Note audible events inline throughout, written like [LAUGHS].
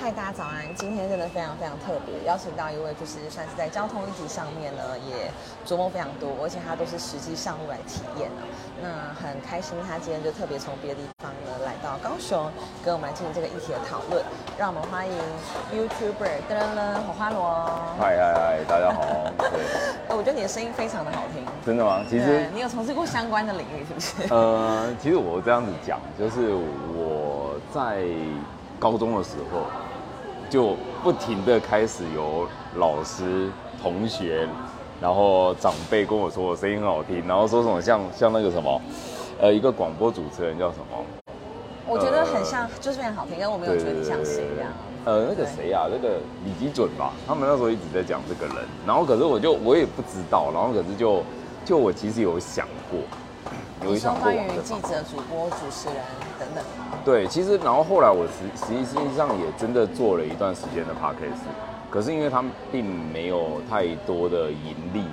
嗨，大家早安！今天真的非常非常特别，邀请到一位就是算是在交通议题上面呢，也琢磨非常多，而且他都是实际上路来体验的。那很开心，他今天就特别从别的地方呢来到高雄，跟我们来进行这个议题的讨论。让我们欢迎 YouTuber 噔噔火花罗。嗨嗨嗨，大家好。对，呃，我觉得你的声音非常的好听。真的吗？其实你有从事过相关的领域，是不是？[LAUGHS] 呃，其实我这样子讲，就是我在高中的时候，就不停的开始有老师、同学，然后长辈跟我说我声音很好听，然后说什么像像那个什么，呃，一个广播主持人叫什么？我觉得很像，就是非常好听，但我没有觉得你像谁这样。呃，那个谁啊，那个李基准吧，他们那时候一直在讲这个人，然后可是我就我也不知道，然后可是就就我其实有想过，有想过关于记者、主播、主持人等等。对，其实然后后来我实实际上也真的做了一段时间的 podcast，可是因为他们并没有太多的盈利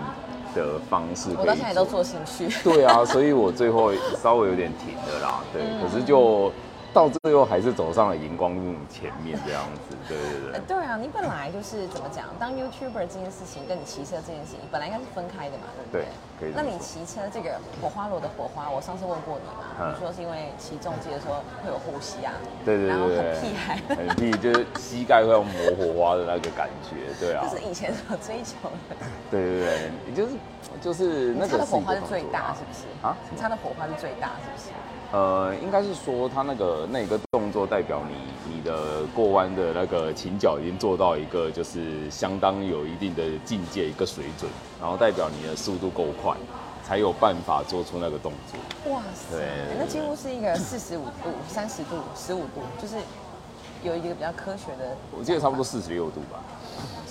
的方式可以我到现在都做兴趣。对啊，所以我最后稍微有点停了啦。对，嗯可是就到最后还是走上了荧光幕前面这样子。对对呃对。对啊，你本来就是怎么讲，当 YouTuber 这件事情跟你骑车这件事情本来应该是分开的嘛，对不对？对可以那你骑车这个火花罗的火花，我上次问过你嘛，嗯你说是因为骑重机的时候会有呼吸啊，对对然后对屁孩，很屁，就是膝盖会要磨火花的那个感觉，对啊就，是以前所追求的。对对对，也就是就是那你擦的火花是最大是不是？啊你擦的火花是最大是不是？呃，应该是说他那个那个动作代表你你的过弯的那个倾角已经做到一个就是相当有一定的境界一个水准，然后代表你的速度够快，才有办法做出那个动作。哇塞，那几乎是一个四十五度、三十度、十五度，就是有一个比较科学的。我记得差不多。四十六度吧，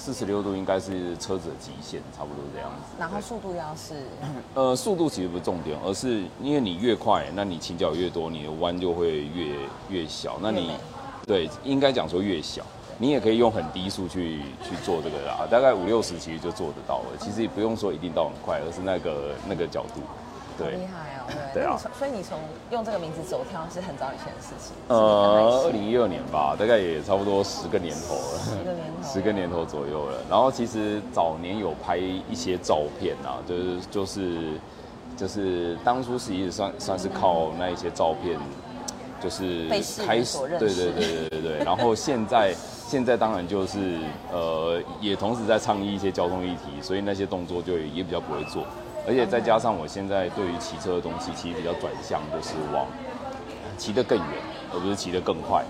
四十六度应该是车子的极限，差不多这样子。然后速度要是呃，速度其实不是重点，而是因为你越快，那你倾角越多，你的弯就会越越小。那你对应该讲说越小，你也可以用很低速去去做这个啦，大概五六十其实就做得到了。其实也不用说一定到很快，而是那个那个角度。好对厉害哦，对。啊所以你从用这个名字走跳是很早以前的事情。呃，二零一二年吧，大概也差不多十个年头了。十个年头。[LAUGHS] 十个年头左右了。然后其实早年有拍一些照片啊，就是就是就是当初实际算算是靠那一些照片，就是开始对对对对对对。然后现在现在当然就是呃也同时在倡议一些交通议题，所以那些动作就也也比较不会做。而且再加上我现在对于骑车的东西，其实比较转向，就是往骑得更远，而不是骑得更快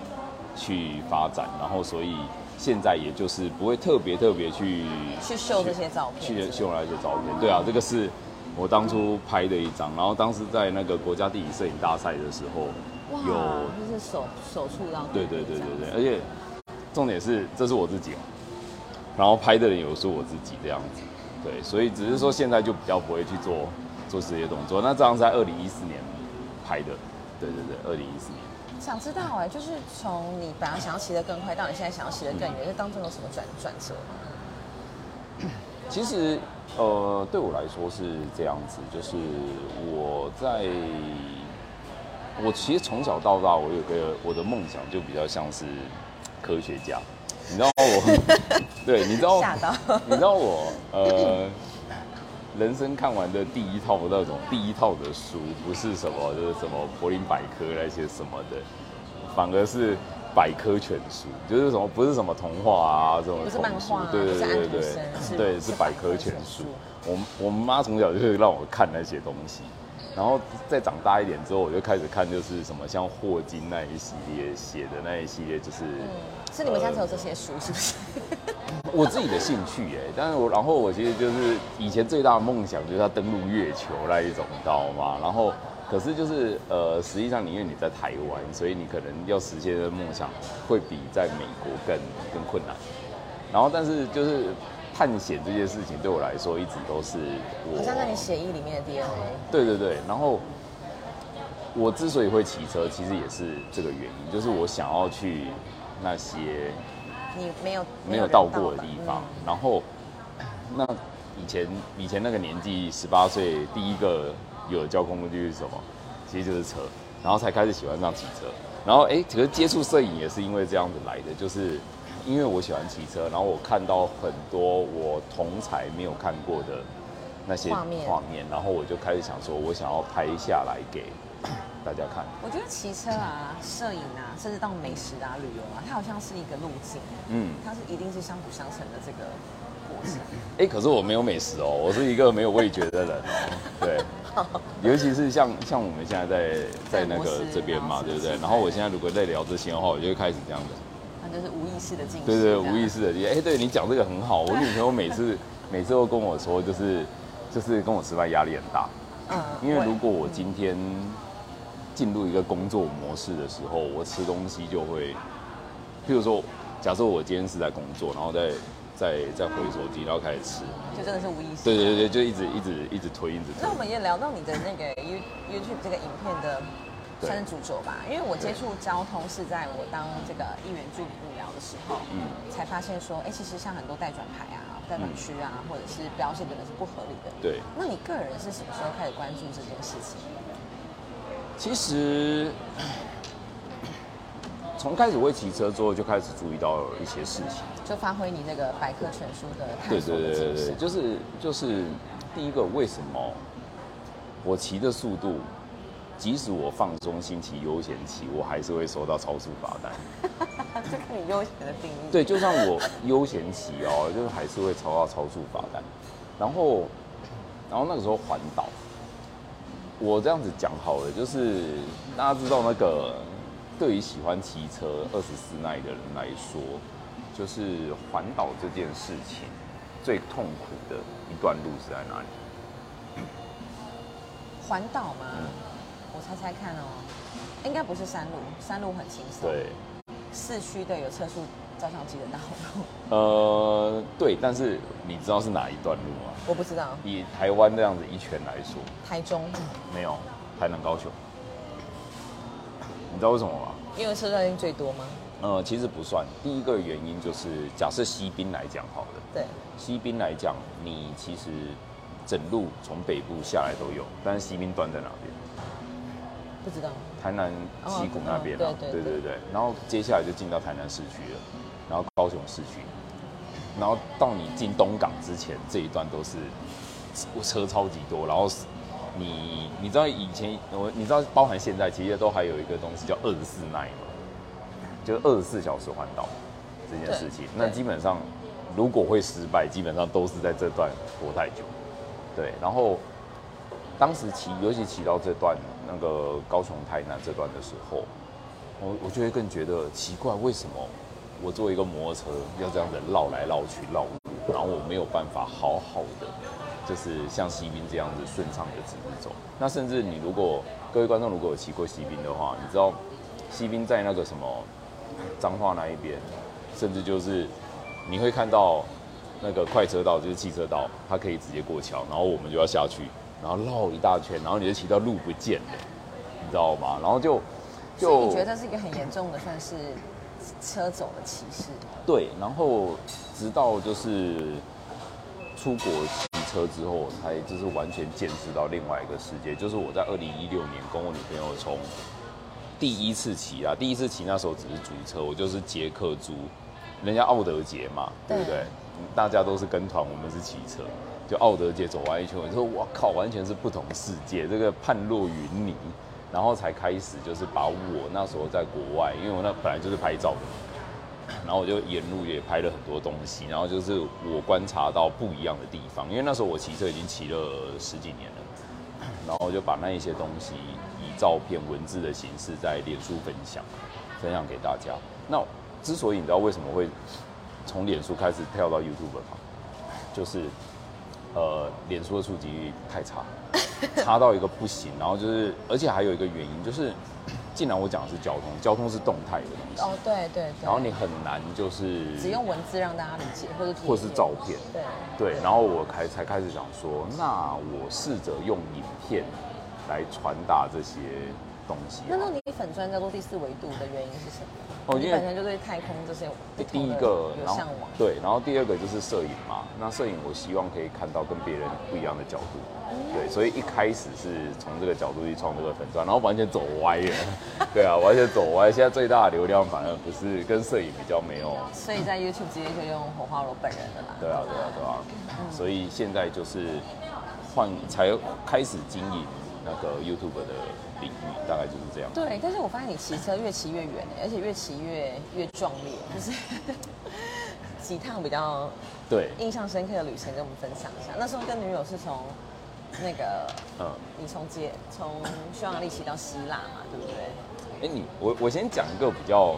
去发展。然后所以现在也就是不会特别特别去去秀这些照片去秀那些照片。对啊，这个是我当初拍的一张，然后当时在那个国家地理摄影大赛的时候哇，有，就是手手触到。对对对对对，而且重点是这是我自己嘛，然后拍的人有是我自己这样子。对，所以只是说现在就比较不会去做做这些动作。那这样是在二零一四年拍的，对对对，二零一四年。想知道哎，就是从你本来想要骑得更快，到你现在想要骑得更嗯远，这当中有什么转转折吗？[CLEARS THROAT] 其实，呃，对我来说是这样子，就是我在，我其实从小到大，我有个我的梦想就比较像是科学家，你知道我，对，你知道，你知道我，呃，人生看完的第一套那种第一套的书，不是什么就是什么柏林百科那些什么的，反而是百科全书，就是什么不是什么童话啊，这种不是童书漫画啊对对对对对，对是是百科全书。我我妈从小就是让我看那些东西，然后再长大一点之后，我就开始看就是什么像霍金那一系列写的那一系列，就是、是你们家只有这些书，是不是？我自己的兴趣耶。但是我然后我其实就是以前最大的梦想就是要登陆月球那一种，你知道吗？然后可是就是呃，实际上你因为你在台湾，所以你可能要实现的梦想会比在美国更更困难。然后但是就是探险这件事情对我来说一直都是我好像在你血液里面的 DNA。对对对，然后我之所以会骑车，其实也是这个原因，就是我想要去那些你没有没有到过的地方嗯。然后，那以前以前那个年纪，十八岁第一个有的交通工具是什么？其实就是车，然后才开始喜欢上骑车。然后哎，其实接触摄影也是因为这样子来的，就是因为我喜欢骑车，然后我看到很多我同才没有看过的那些画面画面，然后我就开始想说，我想要拍下来给大家看。我觉得骑车啊、摄影啊，甚至到美食啊、旅游啊，它好像是一个路径，嗯，它是一定是相辅相成的这个过程。哎，可是我没有美食哦，我是一个没有味觉的人哦。对，[LAUGHS] 尤其是像像我们现在在在那个这边嘛，对不对？然后我现在如果在聊这些的话，我就会开始这样的。那就是无意识的进行。对对，无意。识的理解。哎，对你讲这个很好，我女朋友每次 [LAUGHS] 每次都跟我说，就是就是跟我吃饭压力很大，嗯因为如果我今天进入一个工作模式的时候，我吃东西就会，譬如说，假设我今天是在工作，然后再再再回手机，然后开始吃，就真的是无意识。对对对，就一直一直一直推，一直推那我。们也聊到你的那个 You YouTube 这个影片的对算是主轴吧，因为我接触交通是在我当这个议员助理幕僚的时候，嗯才发现说，哎、其实像很多待转牌啊、待转区啊，或者是标线等等是不合理的。对，那你个人是什么时候开始关注这件事情？其实从开始会骑车之后，就开始注意到一些事情。就发挥你那个百科全书的探对索对对对。就是就是第一个，为什么我骑的速度，即使我放松心情悠闲期，我还是会收到超速罚单。[LAUGHS] 这看你悠闲的定义。对，就算我悠闲期哦，就是还是会抽到超速罚单。然后，然后那个时候环岛，我这样子讲好了，就是大家知道那个对于喜欢骑车二十四耐的人来说，就是环岛这件事情最痛苦的一段路是在哪里？环岛吗，嗯我猜猜看哦，应该不是山路，山路很轻松。对，市区的有测速照相机的道路，[LAUGHS] 呃，对，但是你知道是哪一段路吗？我不知道。以台湾这样子一圈来说，台中，没有，台南、高雄。你知道为什么吗？因为车段性最多吗？呃，其实不算。第一个原因就是，假设西滨来讲好了，对，西滨来讲，你其实整路从北部下来都有，但是西滨段在哪边？不知道。台南溪谷那边对对对对对。然后接下来就进到台南市区了，然后高雄市区，然后到你进东港之前这一段都是车超级多，然后你你知道以前我你知道包含现在其实都还有一个东西叫二十四耐嘛，就是二十四小时环岛这件事情，那基本上如果会失败，基本上都是在这段活太久，对，然后。当时骑，尤其骑到这段那个高雄台南这段的时候，我我就会更觉得奇怪，为什么我作为一个摩托车要这样子绕来绕去绕路，然后我没有办法好好的，就是像西滨这样子顺畅的直直走。那甚至你如果各位观众如果有骑过西滨的话，你知道西滨在那个什么彰化那一边，甚至就是你会看到那个快车道，就是汽车道，它可以直接过桥，然后我们就要下去。然后绕一大圈，然后你就骑到路不见了，你知道吗？然后就就所以你觉得这是一个很严重的，算是车走的歧视？对，然后直到就是出国骑车之后，我才就是完全见识到另外一个世界。就是我在二零一六年跟我女朋友从第一次骑啊，第一次骑那时候只是租车，我就是捷克租，人家奥德捷嘛，对不对对？大家都是跟团，我们是骑车，就奥德捷走完一圈，我就说我靠，完全是不同世界，这个判若云泥。然后才开始就是把我那时候在国外，因为我那本来就是拍照的，然后我就沿路也拍了很多东西，然后就是我观察到不一样的地方，因为那时候我骑车已经骑了十几年了，[CLEARS THROAT] 然后我就把那一些东西以照片、文字的形式在脸书分享，分享给大家。那之所以你知道为什么会从脸书开始跳到 YouTube 吗？就是呃，脸书的触及率太差，[LAUGHS] 差到一个不行，然后就是，而且还有一个原因就是，[COUGHS] 既然我讲的是交通，交通是动态的东西，哦，对对对。然后你很难就是只用文字让大家理解，或者或是照片，对。对，然后我开才开始想说，那我试着用影片来传达这些东西啊、那那你粉砖叫做第四维度的原因是什么？哦因为你本身就对太空这些第一个，有向往。对，然后第二个就是摄影嘛。那摄影我希望可以看到跟别人不一样的角度，对，所以一开始是从这个角度去创这个粉砖，然后完全走歪了，对啊，完全走歪。现在最大的流量反而不是跟摄影比较没有，[LAUGHS] 所以在 YouTube 直接就用火花罗本人的啦。对啊，对啊，对啊，所以现在就是换才开始经营那个 YouTube 的大概就是这样。对，但是我发现你骑车越骑越远，而且越骑越越壮烈，就是 [LAUGHS] 几趟比较对，印象深刻的旅程跟我们分享一下。那时候跟女友是从那个嗯，你从捷从匈牙利骑到希腊嘛，对不对？哎、你我我先讲一个比较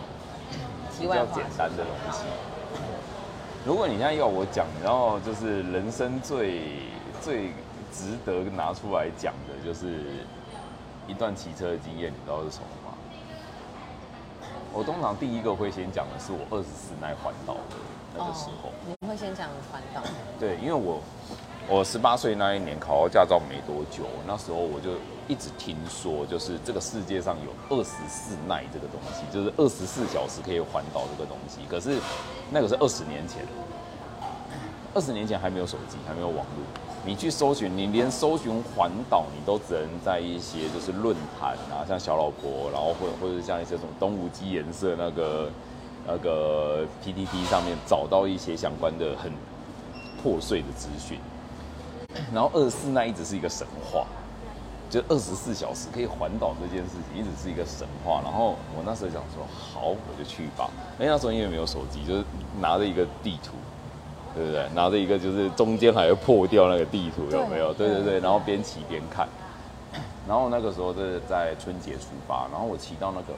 比较简单的东西。如果你现在要我讲，然后就是人生最最值得拿出来讲的，就是一段骑车的经验，你知道是什么吗？我通常第一个会先讲的是我二十四耐环岛的那个时候。哦你会先讲环岛，对，因为我我十八岁那一年考到驾照没多久，那时候我就一直听说，就是这个世界上有二十四耐这个东西，就是二十四小时可以环岛这个东西。可是那个是二十年前，二十年前还没有手机，还没有网络，你去搜寻，你连搜寻环岛，你都只能在一些就是论坛啊，像小老婆，然后或者或者像一些什么东吴基颜色那个那个 PTT 上面找到一些相关的很破碎的资讯。然后二十四那一直是一个神话，就二十四小时可以环岛这件事情一直是一个神话。然后我那时候想说，好，我就去吧。哎，那时候因为没有手机，就是拿着一个地图，对不对？拿着一个就是中间还会破掉那个地图，有没有？对对对。然后边骑边看。[COUGHS] 然后那个时候是在春节出发，然后我骑到那个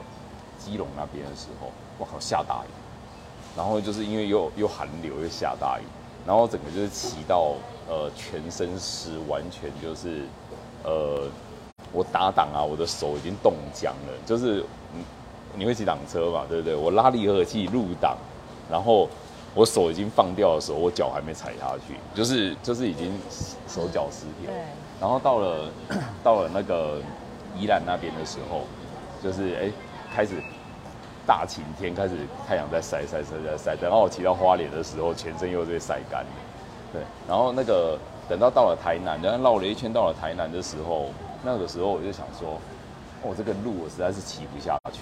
基隆那边的时候，我靠，下大雨。然后就是因为又又寒流又下大雨，然后整个就是骑到呃全身湿，完全就是呃我打档啊，我的手已经冻僵了，就是你你会骑挡车嘛，对不对？我拉离合器入档，然后我手已经放掉的时候，我脚还没踩下去，就是就是已经手脚失调。对，然后到了到了那个宜兰那边的时候，就是哎开始大晴天，开始太阳在晒晒晒晒晒，等到我骑到花莲的时候，全身又被晒干了。对，然后那个等到到了台南，然后绕了一圈到了台南的时候，那个时候我就想说，哦，这个路我实在是骑不下去，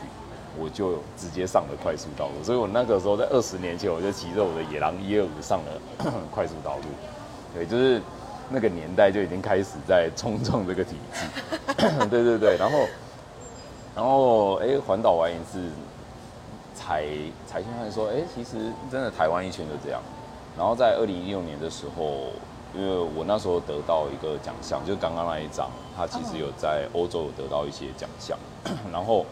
我就直接上了快速道路。所以我那个时候在二十年前，我就骑着我的野狼一二五上了 [COUGHS] 快速道路。对，就是那个年代就已经开始在冲撞这个体制。[LAUGHS] 对对对，然后然后哎，环岛完一次，才才发现说，哎，其实真的台湾一圈就这样。然后在二零一六年的时候，因为我那时候得到一个奖项，就是刚刚那一张，他其实有在欧洲有得到一些奖项，然后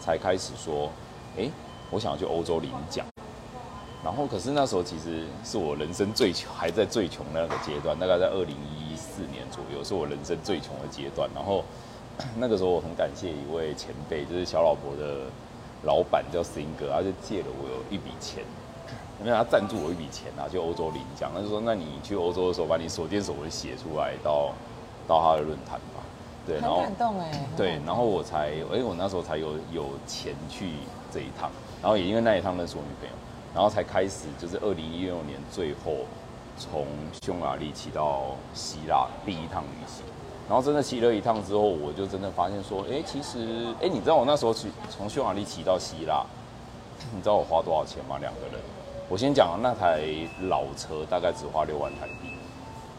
才开始说，哎，我想要去欧洲领奖。然后可是那时候其实是我人生最穷，还在最穷的那个阶段，大概在二零一四年左右，是我人生最穷的阶段。然后 [COUGHS] 那个时候我很感谢一位前辈，就是小老婆的老板叫 Sing 哥，他就借了我有一笔钱。因为他赞助我一笔钱啊，去欧洲领奖。他就说：“那你去欧洲的时候，把你所见所闻写出来，到到他的论坛吧。”对，然很后感动哎。对然后我才，哎、我那时候才有有钱去这一趟，然后也因为那一趟认识我女朋友，然后才开始就是二零一六年最后从匈牙利骑到希腊第一趟旅行，然后真的骑了一趟之后，我就真的发现说，哎、其实，哎、你知道我那时候去从匈牙利骑到希腊，你知道我花多少钱吗？两个人，我先讲那台老车大概只花六万台币，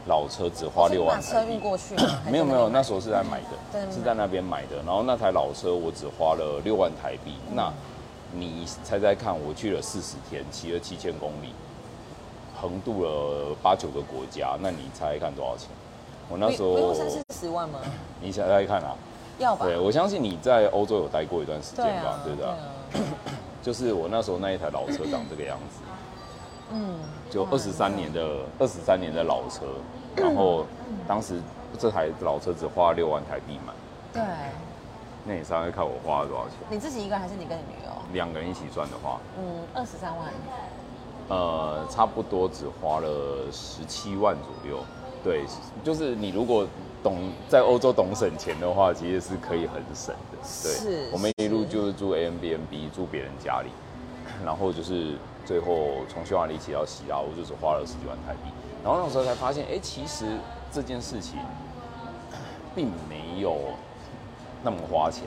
老车只花六万台币把车运。过去 [COUGHS] 没有没有，那时候是在买的，是在那边买的。然后那台老车我只花了六万台币。嗯那你猜猜看，我去了四十天，骑了七千公里，横渡了八九个国家，那你猜猜看多少钱？我那时候不用三四十万吗？你猜猜看啊？要吧？对，我相信你在欧洲有待过一段时间吧对啊，，对不对啊？啊，[COUGHS] 就是我那时候那一台老车长这个样子。嗯，就二十三年的二十三年的老车，然后当时这台老车只花六万台币买，对，那你上次看我花了多少钱？你自己一个人还是你跟你女友？两个人一起赚的话，嗯，二十三万。呃，差不多只花了十七万左右。对，就是你如果懂在欧洲懂省钱的话，其实是可以很省的。对，是我们一路就是住 a m b n b 住别人家里，然后就是最后从匈牙利骑到希腊，我就只花了十几万台币。然后那时候才发现，哎，其实这件事情并没有那么花钱。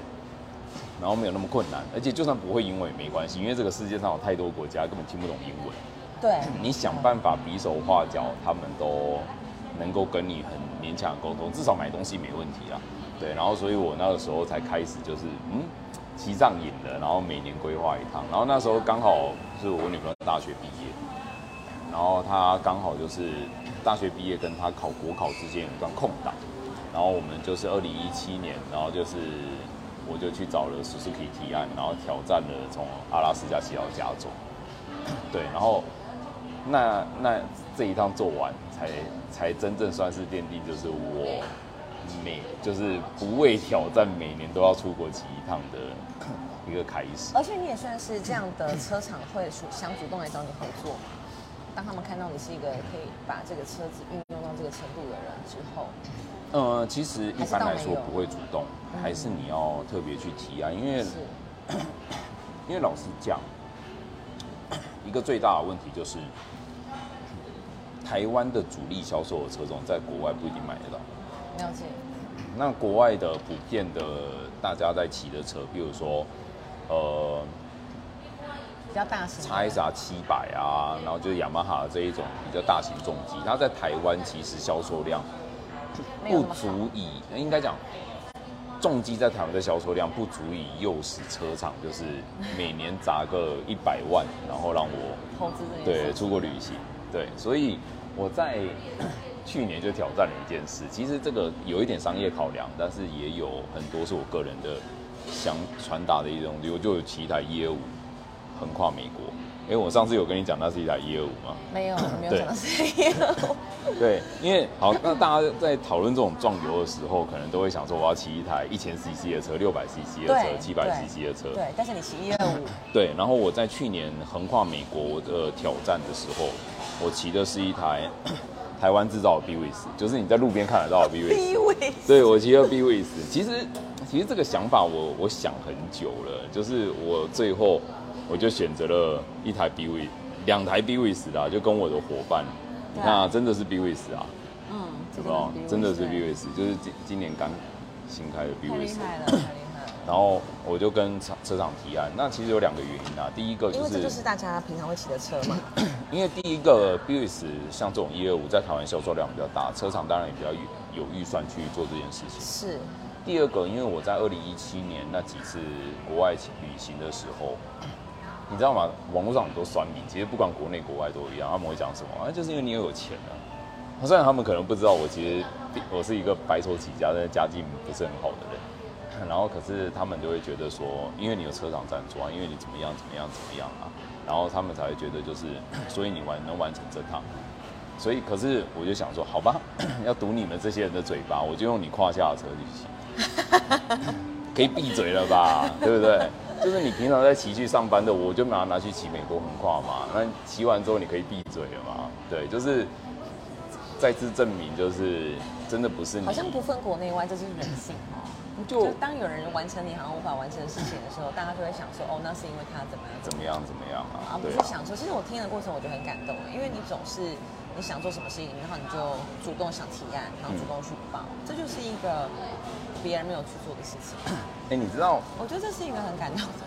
然后没有那么困难，而且就算不会英文也没关系，因为这个世界上有太多国家根本听不懂英文。对，你想办法比手画脚，他们都能够跟你很勉强沟通，至少买东西没问题啦。对，然后所以我那个时候才开始就是嗯西藏引的，然后每年规划一趟，然后那时候刚好是我女朋友大学毕业，然后她刚好就是大学毕业跟她考国考之间有一段空档，然后我们就是二零一七年，然后就是我就去找了 Suzuki 提案，然后挑战了从阿拉斯加骑到加州，对，然后那那这一趟做完，才才真正算是奠定，就是我每就是不畏挑战，每年都要出国骑一趟的一个开始。而且你也算是这样的车厂会主想主动来找你合作嘛？当他们看到你是一个可以把这个车子运用到这个程度的人之后，呃，其实一般来说不会主动，还是你要特别去提啊，因为因为老实讲，一个最大的问题就是，台湾的主力销售的车种在国外不一定买得到。了解，那国外的普遍的大家在骑的车，比如说，呃比较大型的。x S R 七百啊，然后就是雅马哈这一种比较大型重机，它在台湾其实销售量不足以，应该讲重机在台湾的销售量不足以诱使车厂就是每年砸个一百万，然后让我投资对，出国旅行，对，所以我在去年就挑战了一件事。其实这个有一点商业考量，但是也有很多是我个人的想传达的一种，我就有骑一台一二五横跨美国。因为我上次有跟你讲，那是一台一二五嘛，没有没有对讲到这个，[LAUGHS] 对，因为好，那大家在讨论这种撞油的时候，可能都会想说，我要骑一台一千 CC 的车、六百 CC 的车、对七百对 CC 的车，对，但是你骑一二五，[LAUGHS] 对，然后我在去年横跨美国的挑战的时候，我骑的是一台台湾制造的 B w i s 就是你在路边看得到的 B w i s 第一位对，我骑了 B w i s 其实其实这个想法我我想很久了，就是我最后我就选择了一台 B w i s 两台 B w i s 啦，就跟我的伙伴，你看啊，真的是 B w i s 啊，嗯，有没有？真的是 B 对。W i s 就是今今年刚新开的 B 太 w i 厉 s 害了，太厉害了。然后我就跟车车厂提案，那其实有两个原因啊。第一个就是因为这就是大家平常会骑的车嘛，[CLEARS THROAT] 因为第一个 b u s 像这种一二五在台湾销售量比较大，车厂当然也比较有有预算去做这件事情。是第二个，因为我在二零一七年那几次国外旅行的时候，你知道吗？网络上很多酸民，其实不管国内国外都一样，他们会讲什么？啊，就是因为你又有钱啊。虽然他们可能不知道，我其实我是一个白手起家，但是家境不是很好的人。然后可是他们就会觉得说，因为你有车厂赞助啊，因为你怎么样怎么样怎么样啊，然后他们才会觉得就是，[COUGHS] 所以你完能完成这趟。所以可是我就想说，好吧，[COUGHS] 要堵你们这些人的嘴巴，我就用你胯下的车去骑。可以闭嘴了吧，对不对？就是你平常在骑去上班的，我就把它拿去骑美国横跨嘛。那骑完之后你可以闭嘴了嘛？对，就是再次证明，就是真的不是你。好像不分国内外，这是人性哦。就就当有人完成你好像无法完成的事情的时候，大家就会想说，哦，那是因为他怎么样怎么样怎么样啊？而不是想说，其实我听的过程我就很感动，因为你总是你想做什么事情，然后你就主动想提案，然后主动去报，这就是一个别人没有去做的事情。[COUGHS] 哎、你知道我觉得这是一个很感动的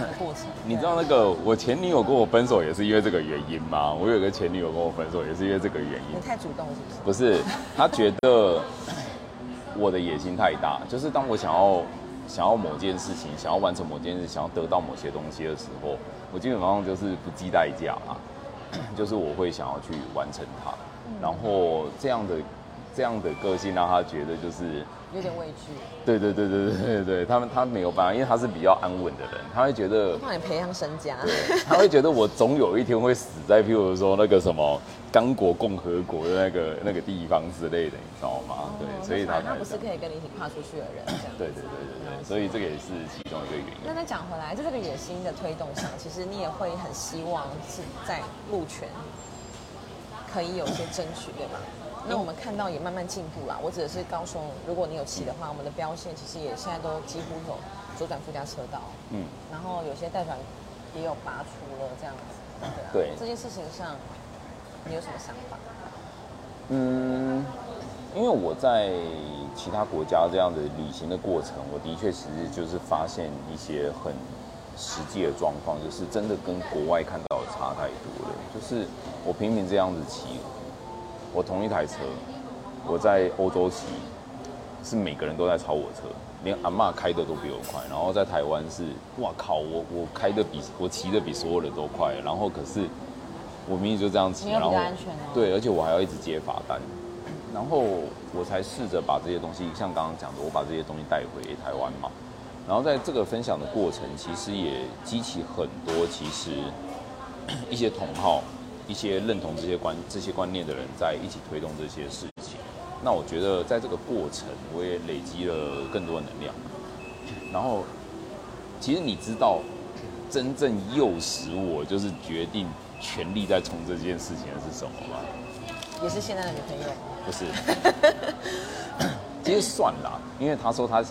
的 [COUGHS] 过程。你知道那个我前女友跟我分手也是因为这个原因吗？我有个前女友跟我分手也是因为这个原因你。太主动是不是？不是，他觉得我的野心太大，就是当我想要想要某件事情，想要完成某件事，想要得到某些东西的时候，我基本上就是不计代价啊，[CLEARS THROAT] 就是我会想要去完成它，然后这样的这样的个性让他觉得就是。有点畏惧，对对对对对对对，他们他没有办法，因为他是比较安稳的人，他会觉得帮你培养身家。对，他会觉得我总有一天会死在，譬如说那个什么刚果共和国的那个那个地方之类的，你知道吗？对，哦所以他他不是可以跟你一起跨出去的人，这样。对对对对对，所以这个也是其中一个原因。那再讲回来，在这个野心的推动上，其实你也会很希望是在路权可以有些争取，对吧？那我们看到也慢慢进步啦。我指的是高雄，如果你有骑的话，我们的标线其实也现在都几乎有左转附加车道，嗯，然后有些待转也有拔除了这样子，对这件事情上，你有什么想法？嗯，因为我在其他国家这样的旅行的过程，我的确其实就是发现一些很实际的状况，就是真的跟国外看到的差太多了。就是我平平这样子骑，我同一台车，我在欧洲骑，是每个人都在超我车，连阿嬷开的都比我快。然后在台湾是，哇靠，我我开的比我骑的比所有人都快，然后可是我明明就这样骑，然后对，而且我还要一直接罚单，然后我才试着把这些东西，像刚刚讲的，我把这些东西带回台湾嘛。然后在这个分享的过程，其实也激起很多其实一些同好、一些认同这些观这些观念的人在一起推动这些事情。那我觉得在这个过程，我也累积了更多的能量。然后，其实你知道，真正诱使我就是决定全力在冲这件事情的是什么吗？也是现在的女朋友，不是，[LAUGHS] 其实算啦，因为他说他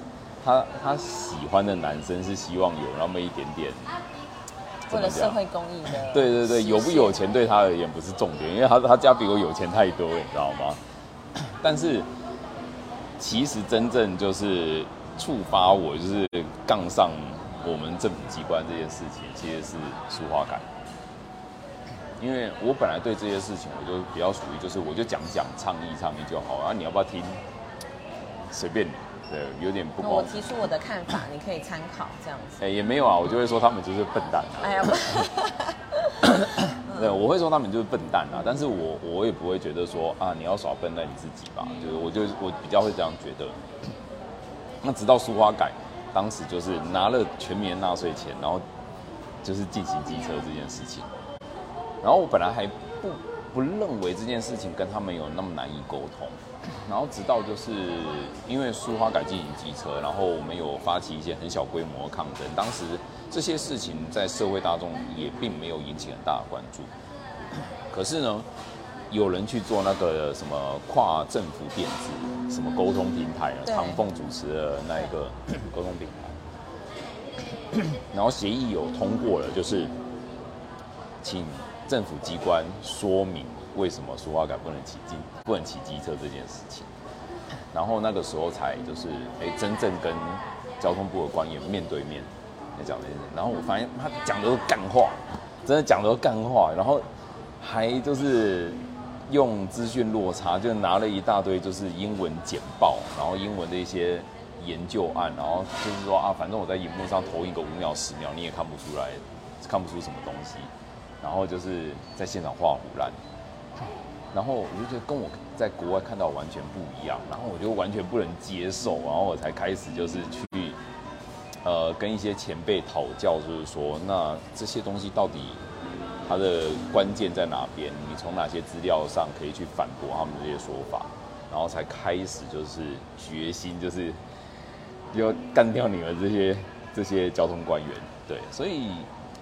他他喜欢的男生是希望有那么一点点，怎为了社？会公益的，[LAUGHS] 对对对，有不有？钱对他而言不是重点，因为他他家比我有钱太多，你知道吗？[LAUGHS] 但是其实真正就是触发我就是杠上我们政府机关这件事情，其实是舒花改。因为我本来对这些事情，我就比较属于就是我就讲讲倡议倡议就好，然后你要不要听，随便你，对，有点不那我，提出我的看法，你可以参考这样子。哎、也没有啊，我就会说他们就是笨蛋啊。哎呀，不 [COUGHS] 对，我会说他们就是笨蛋啊，但是我我也不会觉得说啊，你要耍笨蛋你自己吧，就是我就我比较会这样觉得。那直到苏花改，当时就是拿了全民纳税钱，然后就是进行机车这件事情，然后我本来还不不认为这件事情跟他们有那么难以沟通，然后直到就是因为苏花改进型机车，然后我们有发起一些很小规模的抗争，当时这些事情在社会大众也并没有引起很大的关注，[CLEARS THROAT] 可是呢，有人去做那个什么跨政府电子什么沟通平台啊，对。唐凤主持的那一个 [CLEARS THROAT] 沟通平台，[CLEARS THROAT] 然后协议有通过了，就是请政府机关说明为什么苏花改不能骑机不能骑机车这件事情，然后那个时候才就是哎真正跟交通部的官员面对面来讲这件事，然后我发现他讲的都干话，真的讲的都干话，然后还就是用资讯落差，就拿了一大堆就是英文简报，然后英文的一些研究案，然后就是说啊，反正我在荧幕上投影个五秒十秒，你也看不出来，看不出什么东西，然后就是在现场画虎烂，然后我就觉得跟我在国外看到完全不一样，然后我就完全不能接受，然后我才开始就是去呃跟一些前辈讨教，就是说那这些东西到底它的关键在哪边？你从哪些资料上可以去反驳他们这些说法？然后才开始就是决心，就是要干掉你们这些这些交通官员。对，所以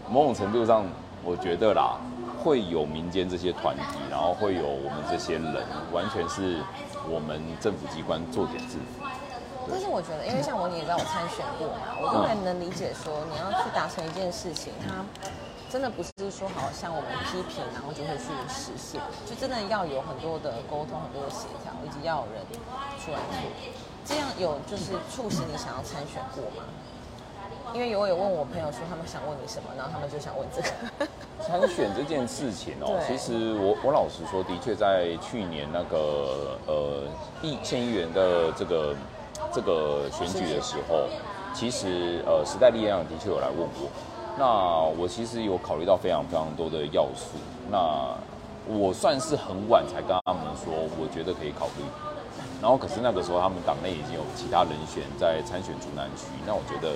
某种程度上，我觉得啦，会有民间这些团体，然后会有我们这些人，完全是我们政府机关做点制服。但是我觉得，因为像我，你也知道我参选过嘛，我当然能理解说你要去达成一件事情，它真的不是说好像我们批评然后就会去实现，就真的要有很多的沟通、很多的协调，以及要有人出来做。这样有就是促使你想要参选过吗？因为我有问我朋友说他们想问你什么，然后他们就想问这个。[LAUGHS] 参选这件事情哦、其实我我老实说，的确在去年那个呃议县议员的这个这个选举的时候，其实呃时代力量的确有来问我，那我其实有考虑到非常非常多的要素，那我算是很晚才跟他们说，我觉得可以考虑。然后可是那个时候他们党内已经有其他人选在参选竹南区，那我觉得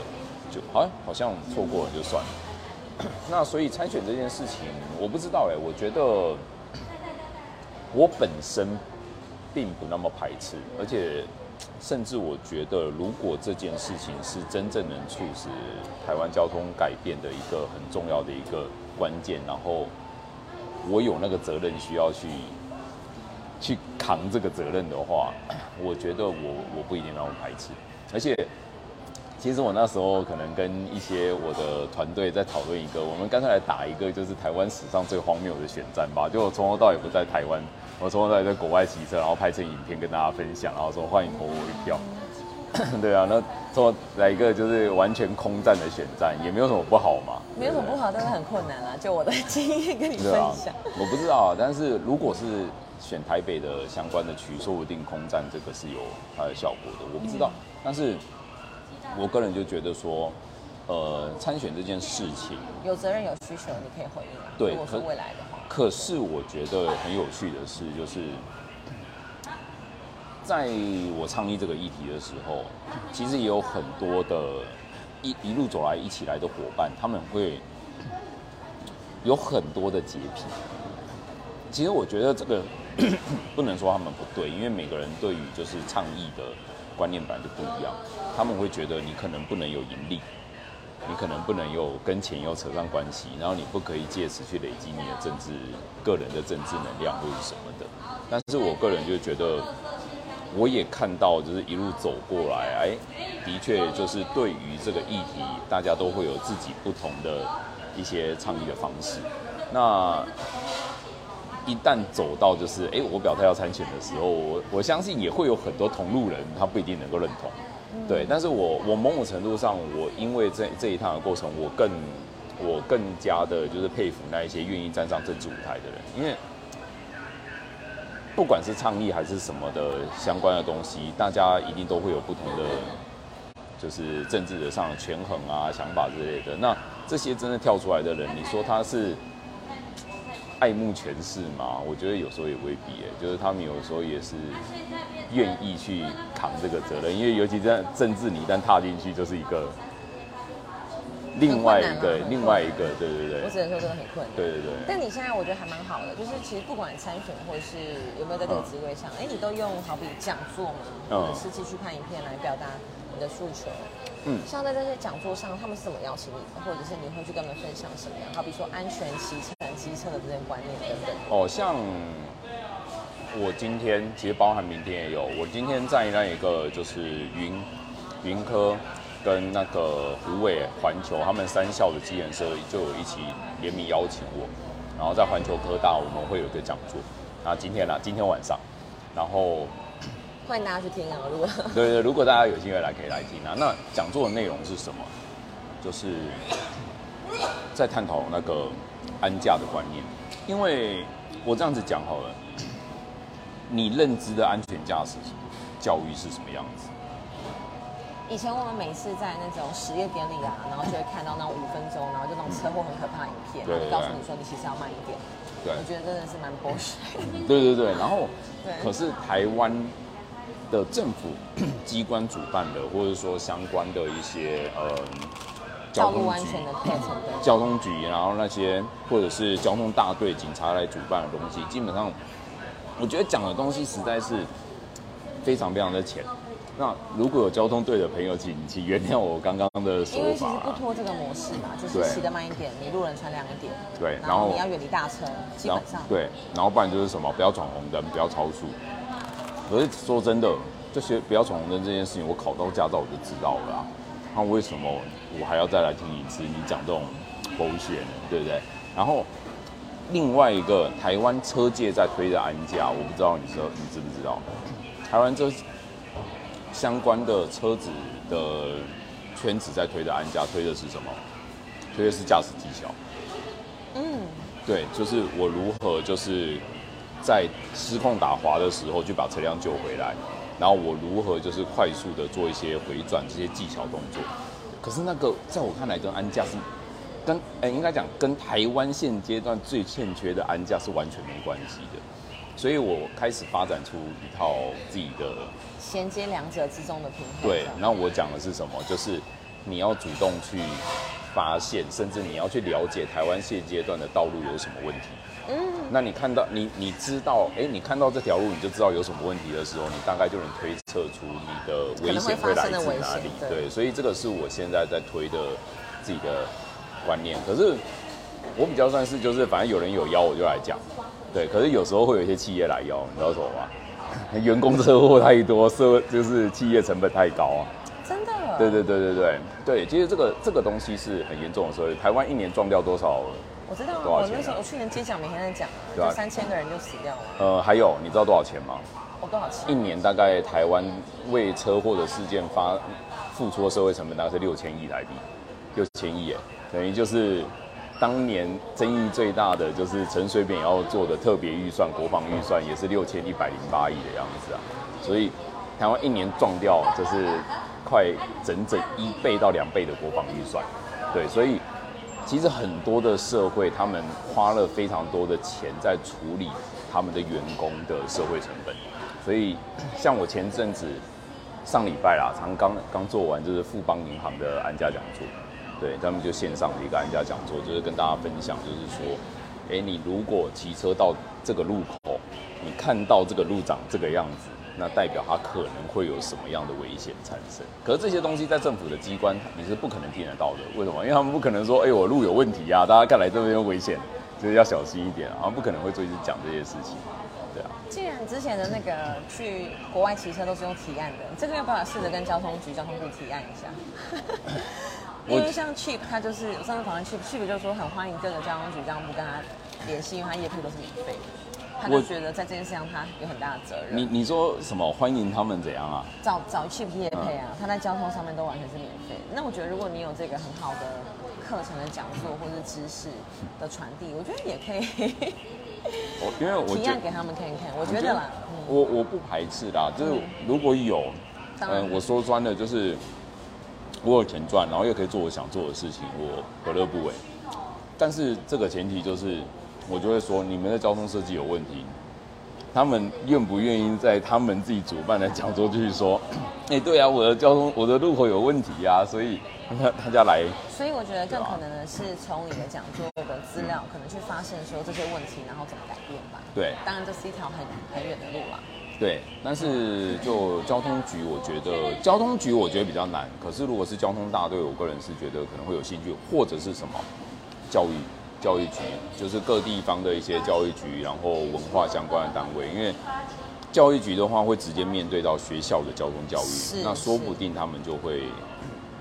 就好像好像错过了就算了。[CLEARS THROAT] 那所以参选这件事情，我不知道哎、我觉得我本身并不那么排斥，而且甚至我觉得，如果这件事情是真正能促使台湾交通改变的一个很重要的一个关键，然后我有那个责任需要去去扛这个责任的话，我觉得我我不一定那么排斥，而且。其实我那时候可能跟一些我的团队在讨论一个，我们干脆来打一个就是台湾史上最荒谬的选战吧。就我从头到尾不在台湾，我从头到尾在国外骑车，然后拍成影片跟大家分享，然后说欢迎投我一票。[COUGHS] 对啊，那做来一个就是完全空战的选战，也没有什么不好嘛。没有什么不好，但是很困难啊。就我的经验跟你分享。我不知道，但是如果是选台北的相关的区，说不定空战这个是有它的效果的。我不知道，但是。我个人就觉得说，呃，参选这件事情有责任有需求，你可以回应啊。对，如果是未来的话。可是我觉得很有趣的是，就是在我倡议这个议题的时候，其实也有很多的一一路走来一起来的伙伴，他们会有很多的洁癖。其实我觉得这个 [COUGHS] 不能说他们不对，因为每个人对于就是倡议的。观念本来就不一样，他们会觉得你可能不能有盈利，你可能不能有跟钱有扯上关系，然后你不可以借此去累积你的政治个人的政治能量或者什么的。但是我个人就觉得，我也看到就是一路走过来，哎，的确就是对于这个议题，大家都会有自己不同的一些倡议的方式。那一旦走到就是哎，我表态要参选的时候，我我相信也会有很多同路人，他不一定能够认同，对。但是我我某种程度上，我因为这这一趟的过程，我更我更加的就是佩服那一些愿意站上政治舞台的人，因为不管是倡议还是什么的相关的东西，大家一定都会有不同的就是政治的上的权衡啊、想法之类的。那这些真的跳出来的人，你说他是？爱慕权势嘛，我觉得有时候也未必哎，就是他们有时候也是愿意去扛这个责任，因为尤其在政治，你一旦踏进去，就是一个另外一个另外一个，对对对。我只能说真的很困难。对对对。但你现在我觉得还蛮好的，就是其实不管参选或是有没有在这个职位上，哎，你都用好比讲座嘛，或者是继续看影片来表达你的诉求。嗯，像在这些讲座上，他们是怎么邀请你的，或者是你会去跟他们分享什么样？好比说安全骑乘、机车的这些观念等等。哦，像我今天其实包含明天也有，我今天在那一个就是云云科跟那个湖尾环球他们三校的机研社就有一起联名邀请我，然后在环球科大我们会有一个讲座，那今天呢，今天晚上，然后。欢迎大家去听啊！如果对对，如果大家有机会来，可以来听啊。那讲座的内容是什么？就是在探讨那个安驾的观念。因为我这样子讲好了，你认知的安全驾驶教育是什么样子？以前我们每次在那种实验典礼啊，然后就会看到那五分钟，然后就那种车祸很可怕影片，然后告诉你说你其实要慢一点。对，我觉得真的是蛮 bullshit。对对对，然后可是台湾。的政府 [CLEARS THROAT] 机关主办的，或者说相关的一些呃交通安全的课程的交通局，然后那些或者是交通大队警察来主办的东西，基本上我觉得讲的东西实在是非常非常的浅。那如果有交通队的朋友，请请原谅我刚刚的说法。因为其实不拖这个模式嘛，就是骑得慢一点，你路人穿亮一点。对，然后你要远离大车，基本上对，然后不然就是什么，不要闯红灯，不要超速。可是说真的，这些不要闯红灯这件事情，我考到驾照我就知道了。那为什么我还要再来听一次你讲这种狗血呢？对不对？然后另外一个台湾车界在推的安家，我不知道你知你知不知道？台湾这相关的车子的圈子在推的安家，推的是什么？推的是驾驶技巧。嗯，对，就是我如何就是。在失控打滑的时候，就把车辆救回来，然后我如何就是快速的做一些回转这些技巧动作。可是那个在我看来，跟安驾是跟哎应该讲跟台湾现阶段最欠缺的安驾是完全没关系的。所以我开始发展出一套自己的衔接两者之中的平衡。对，然后我讲的是什么？就是你要主动去发现，甚至你要去了解台湾现阶段的道路有什么问题。嗯，那你看到你你知道，哎，你看到这条路，你就知道有什么问题的时候，你大概就能推测出你的危险会来自哪里。对，所以这个是我现在在推的自己的观念。可是我比较算是就是，反正有人有邀我就来讲。对，可是有时候会有一些企业来邀，你知道什么吗？[LAUGHS] 员工车祸太多，社就是企业成本太高啊。真的？对对对对对对，其实这个这个东西是很严重的，所以台湾一年撞掉多少？我知道我那时候我去年接奖每天在讲就三千个人就死掉了。呃，还有你知道多少钱吗？我多少钱？一年大概台湾为车祸的事件发付出的社会成本大概是六千亿台币，六千亿耶，等于就是当年争议最大的就是陈水扁要做的特别预算，国防预算也是六千一百零八亿的样子啊，所以台湾一年撞掉就是快整整一倍到两倍的国防预算，对，所以其实很多的社会他们花了非常多的钱在处理他们的员工的社会成本。所以，像我前阵子上礼拜啦，常刚刚做完就是富邦银行的安家讲座，对他们就线上的一个安家讲座，就是跟大家分享，就是说，哎，你如果骑车到这个路口，你看到这个路长这个样子，那代表他可能会有什么样的危险产生。可是这些东西在政府的机关你是不可能听得到的，为什么？因为他们不可能说，哎，我路有问题啊，大家看来这边危险，就是要小心一点啊，他们不可能会做一直讲这些事情。对啊，既然之前的那个去国外骑车都是用提案的，这个有办法试着跟交通局、交通部提案一下。[COUGHS] 因为像 Cheap，他就是我上次访问 Cheap，Cheap 就说很欢迎各个交通局、交通部跟他联系，因为他业配都是免费的。他就我觉得在这件事上他有很大的责任。你你说什么？欢迎他们怎样啊？找找 Cheap 业配啊，他在交通上面都完全是免费。那我觉得如果你有这个很好的课程的讲座或是知识的传递，我觉得也可以 [LAUGHS] 我因为我觉 [LAUGHS] 提案给他们看一看。我觉得啦，嗯，我我不排斥啦，就是如果有，嗯，我说穿了就是我有钱赚，然后又可以做我想做的事情，我何乐不为？但是这个前提就是，我就会说你们的交通设计有问题，他们愿不愿意在他们自己主办的讲座继续说，哎、对啊，我的交通我的路口有问题啊、所以大大家来，所以我觉得更可能的是从你的讲座的资料，可能去发现说这些问题，然后怎么改变吧。对当然这是一条很很远的路啦。对，但是就交通局，我觉得交通局我觉得比较难。可是如果是交通大队，我个人是觉得可能会有兴趣，或者是什么教育教育局，就是各地方的一些教育局，然后文化相关的单位，因为教育局的话会直接面对到学校的交通教育，那说不定他们就会，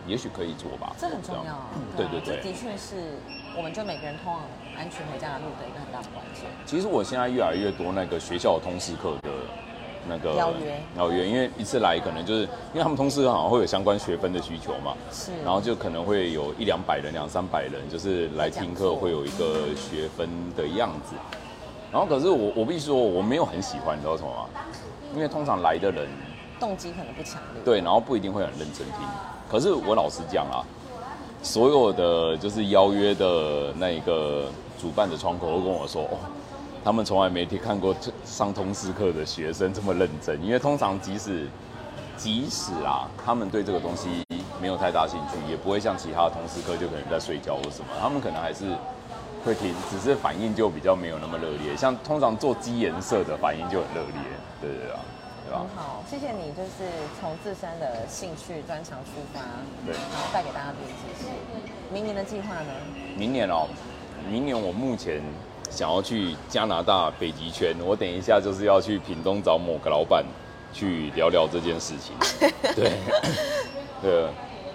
也许可以做吧。这很重要对对对这的确是我们就每个人通往安全回家的路的一个很大的关键。其实我现在越来越多那个学校的通识课的那个邀约邀约，因为一次来可能就是因为他们通识好像会有相关学分的需求嘛，是然后就可能会有一两百人、两三百人，就是来听课会有一个学分的样子。然后可是我我必须说我没有很喜欢，你知道什么吗？因为通常来的人动机可能不强烈。对，然后不一定会很认真听。可是我老实讲啊，所有的就是邀约的那一个主办的窗口都跟我说，哦，他们从来没听看过这上通识课的学生这么认真。因为通常即使即使啊，他们对这个东西没有太大兴趣，也不会像其他的通识课就可能在睡觉或什么，他们可能还是会听，只是反应就比较没有那么热烈。像通常做基颜色的反应就很热烈，对对对啊，对吧很？好，谢谢你，就是从自身的兴趣专长出发，对然后带给大家这些知识。明年的计划呢？明年哦，明年我目前想要去加拿大北极圈，我等一下就是要去屏东找某个老板去聊聊这件事情。[LAUGHS] 对，对，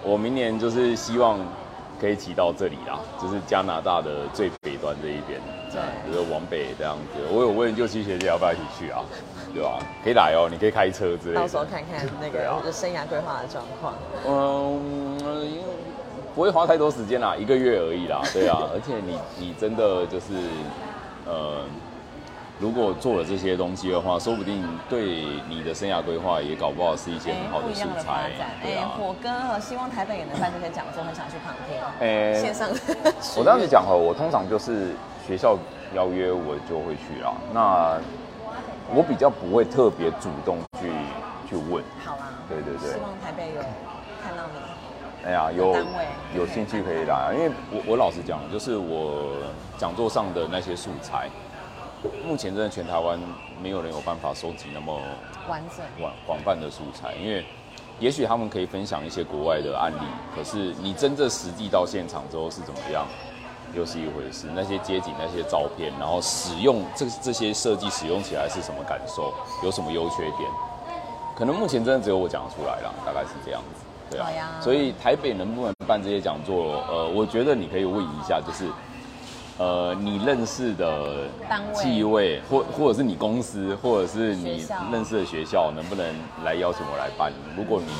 我明年就是希望可以骑到这里啦，就是加拿大的最北端这一边，这样就是往北这样子。我有问救七学姐要不要一起去啊？对吧？可以来哦，你可以开车之类的。到时候看看那个生涯规划的状况。嗯，因为不会花太多时间啦，一个月而已啦，[LAUGHS] 对啊，而且你你真的就是，呃，如果做了这些东西的话，说不定对你的生涯规划也搞不好是一些很好的素材。哎火哥，希望台北也能办这些讲座，很想去旁听。哎线上，我这样子讲哈，我通常就是学校邀约我就会去啦，那我比较不会特别主动去去问。好啊，对对对希望台北有。哎呀，有有兴趣可以来，因为我我老实讲，就是我讲座上的那些素材，目前真的全台湾没有人有办法收集那么完整。广广泛的素材，因为也许他们可以分享一些国外的案例，可是你真正实际到现场之后是怎么样，又是一回事。那些街景、那些照片，然后使用这这些设计使用起来是什么感受，有什么优缺点？可能目前真的只有我讲得出来了，大概是这样子。对啊呀，所以台北能不能办这些讲座？呃，我觉得你可以问一下，就是。呃，你认识的单位或或者是你公司，或者是你认识的学校，能不能来邀请我来办？如果你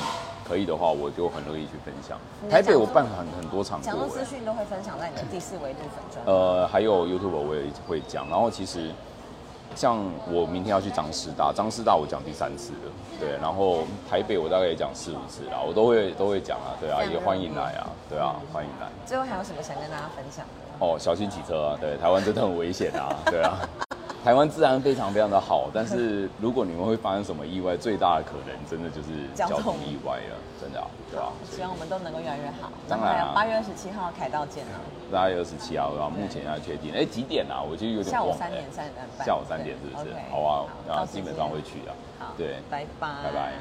可以的话，我就很乐意去分享台北我办很很多场讲座资讯都会分享在你的第四维度粉专。呃，还有 YouTube 我也会讲。然后其实像我明天要去张师大，张师大我讲第三次了，对。然后台北我大概也讲四五次啦，我都会都会讲啊，对啊，也欢迎来啊，对啊，欢迎来。最后还有什么想跟大家分享的？哦，小心骑车啊！对，台湾真的很危险啊！对啊，台湾治安非常非常的好，但是如果你们会发生什么意外，最大的可能真的就是交通意外了，真的啊，对啊。希望我们都能够越来越好。当然啊八月二十七号凯道见啊。八月二十七号，然后目前要确定，哎，几点啊？我其实有点。下午三点三点半。下午三点是不是对？好啊，到时那基本上间会去啊。好，对，拜拜，拜拜。